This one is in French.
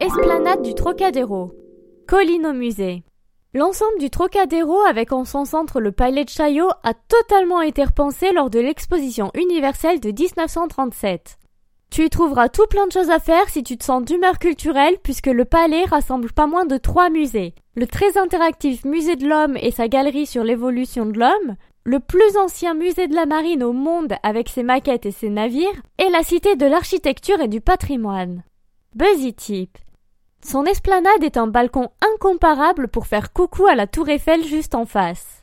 Esplanade du Trocadéro. Colline au musée. L'ensemble du Trocadéro avec en son centre le palais de Chaillot a totalement été repensé lors de l'exposition universelle de 1937. Tu y trouveras tout plein de choses à faire si tu te sens d'humeur culturelle puisque le palais rassemble pas moins de trois musées. Le très interactif musée de l'homme et sa galerie sur l'évolution de l'homme, le plus ancien musée de la marine au monde avec ses maquettes et ses navires, et la cité de l'architecture et du patrimoine. Buzzy Tip. Son esplanade est un balcon incomparable pour faire coucou à la tour Eiffel juste en face.